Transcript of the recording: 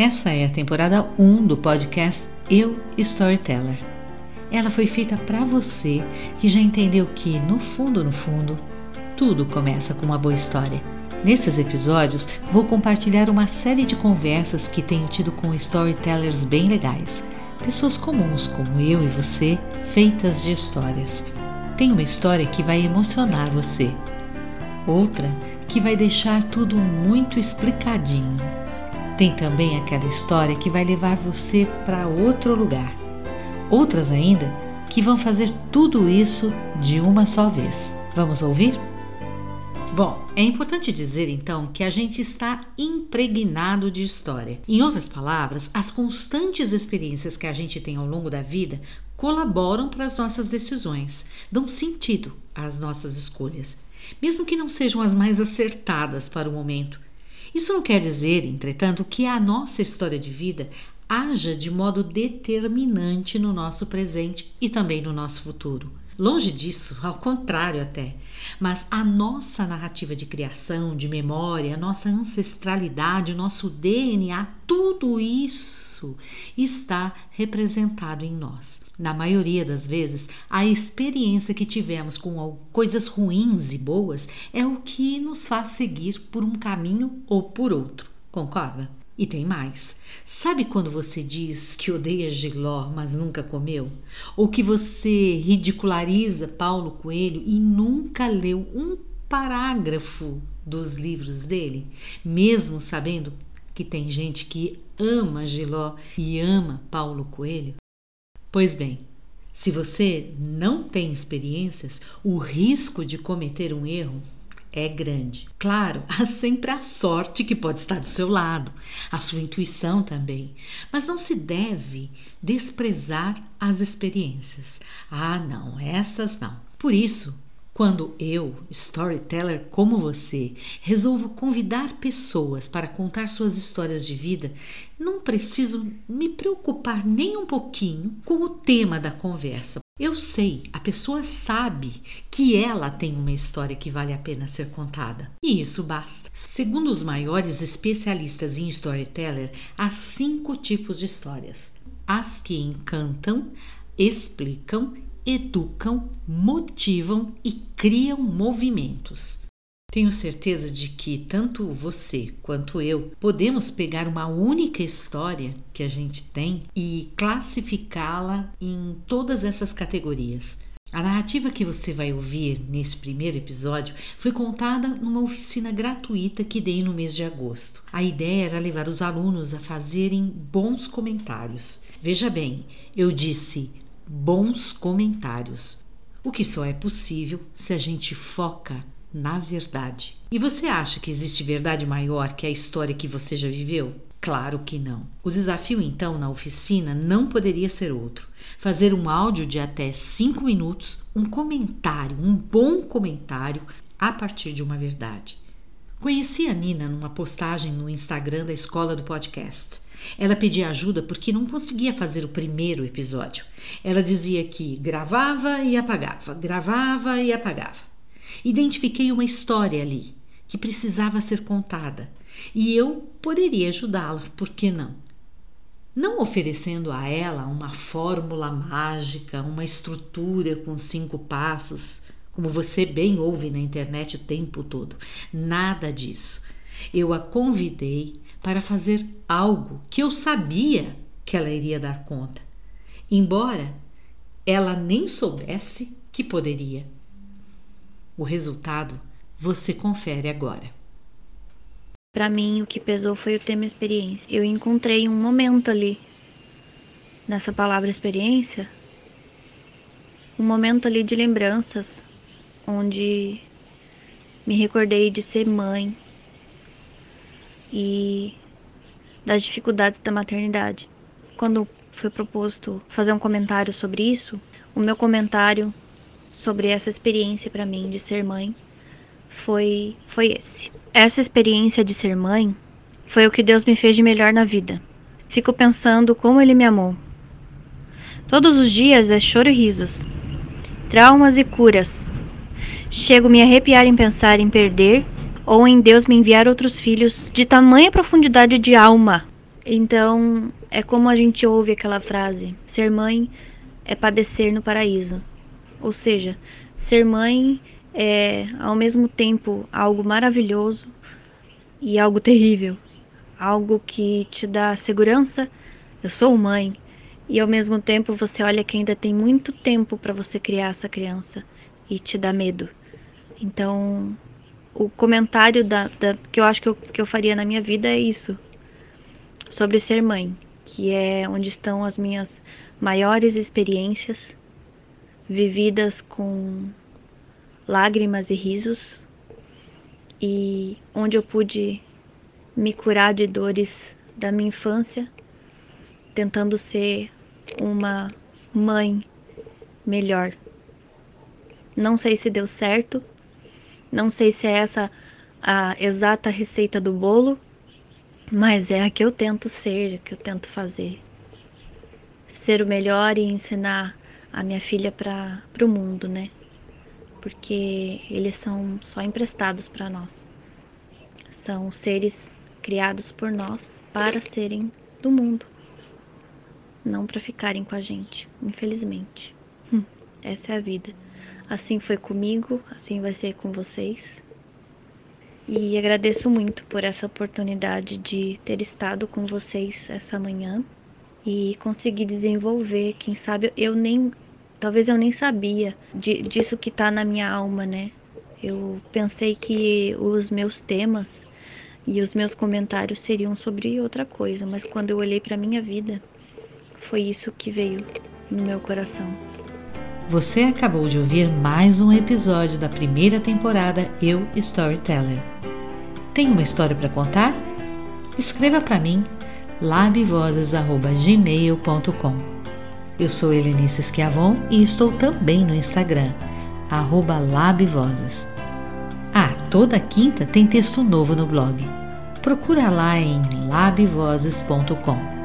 Essa é a temporada 1 do podcast Eu Storyteller. Ela foi feita para você que já entendeu que, no fundo, no fundo, tudo começa com uma boa história. Nesses episódios, vou compartilhar uma série de conversas que tenho tido com storytellers bem legais, pessoas comuns como eu e você, feitas de histórias. Tem uma história que vai emocionar você, outra que vai deixar tudo muito explicadinho. Tem também aquela história que vai levar você para outro lugar. Outras ainda que vão fazer tudo isso de uma só vez. Vamos ouvir? Bom, é importante dizer então que a gente está impregnado de história. Em outras palavras, as constantes experiências que a gente tem ao longo da vida colaboram para as nossas decisões, dão sentido às nossas escolhas, mesmo que não sejam as mais acertadas para o momento. Isso não quer dizer, entretanto, que a nossa história de vida haja de modo determinante no nosso presente e também no nosso futuro. Longe disso, ao contrário até. Mas a nossa narrativa de criação, de memória, a nossa ancestralidade, o nosso DNA, tudo isso está representado em nós. Na maioria das vezes, a experiência que tivemos com coisas ruins e boas é o que nos faz seguir por um caminho ou por outro. Concorda? E tem mais. Sabe quando você diz que odeia giló, mas nunca comeu? Ou que você ridiculariza Paulo Coelho e nunca leu um parágrafo dos livros dele, mesmo sabendo que tem gente que ama Giló e ama Paulo Coelho? Pois bem, se você não tem experiências, o risco de cometer um erro é grande. Claro, há sempre a sorte que pode estar do seu lado, a sua intuição também, mas não se deve desprezar as experiências. Ah, não, essas não. Por isso, quando eu, storyteller como você, resolvo convidar pessoas para contar suas histórias de vida, não preciso me preocupar nem um pouquinho com o tema da conversa, eu sei, a pessoa sabe que ela tem uma história que vale a pena ser contada. E isso basta. Segundo os maiores especialistas em storyteller, há cinco tipos de histórias: as que encantam, explicam, educam, motivam e criam movimentos. Tenho certeza de que tanto você quanto eu podemos pegar uma única história que a gente tem e classificá-la em todas essas categorias. A narrativa que você vai ouvir nesse primeiro episódio foi contada numa oficina gratuita que dei no mês de agosto. A ideia era levar os alunos a fazerem bons comentários. Veja bem, eu disse bons comentários, o que só é possível se a gente foca na verdade. E você acha que existe verdade maior que a história que você já viveu? Claro que não. O desafio, então, na oficina não poderia ser outro: fazer um áudio de até cinco minutos, um comentário, um bom comentário, a partir de uma verdade. Conheci a Nina numa postagem no Instagram da escola do podcast. Ela pedia ajuda porque não conseguia fazer o primeiro episódio. Ela dizia que gravava e apagava, gravava e apagava. Identifiquei uma história ali que precisava ser contada e eu poderia ajudá-la, por que não? Não oferecendo a ela uma fórmula mágica, uma estrutura com cinco passos, como você bem ouve na internet o tempo todo. Nada disso. Eu a convidei para fazer algo que eu sabia que ela iria dar conta, embora ela nem soubesse que poderia. O resultado você confere agora. Para mim, o que pesou foi o tema experiência. Eu encontrei um momento ali, nessa palavra experiência, um momento ali de lembranças, onde me recordei de ser mãe e das dificuldades da maternidade. Quando foi proposto fazer um comentário sobre isso, o meu comentário sobre essa experiência para mim de ser mãe foi foi esse. Essa experiência de ser mãe foi o que Deus me fez de melhor na vida. Fico pensando como ele me amou. Todos os dias é choro e risos, traumas e curas. Chego a me arrepiar em pensar em perder ou em Deus me enviar outros filhos de tamanha profundidade de alma Então, é como a gente ouve aquela frase: ser mãe é padecer no paraíso. Ou seja, ser mãe é ao mesmo tempo algo maravilhoso e algo terrível. Algo que te dá segurança. Eu sou mãe. E ao mesmo tempo você olha que ainda tem muito tempo para você criar essa criança e te dá medo. Então, o comentário da, da, que eu acho que eu, que eu faria na minha vida é isso. Sobre ser mãe, que é onde estão as minhas maiores experiências, vividas com lágrimas e risos, e onde eu pude me curar de dores da minha infância, tentando ser uma mãe melhor. Não sei se deu certo, não sei se é essa a exata receita do bolo, mas é a que eu tento ser, a que eu tento fazer. Ser o melhor e ensinar a minha filha para o mundo, né? Porque eles são só emprestados para nós. São seres criados por nós para serem do mundo, não para ficarem com a gente, infelizmente. Hum, essa é a vida. Assim foi comigo, assim vai ser com vocês. E agradeço muito por essa oportunidade de ter estado com vocês essa manhã e conseguir desenvolver. Quem sabe eu nem, talvez eu nem sabia de, disso que está na minha alma, né? Eu pensei que os meus temas e os meus comentários seriam sobre outra coisa, mas quando eu olhei para minha vida, foi isso que veio no meu coração. Você acabou de ouvir mais um episódio da primeira temporada Eu Storyteller. Tem uma história para contar? Escreva para mim labvozes@gmail.com. Eu sou Helenice Schiavon e estou também no Instagram @labvozes. Ah, toda quinta tem texto novo no blog. Procura lá em labvozes.com.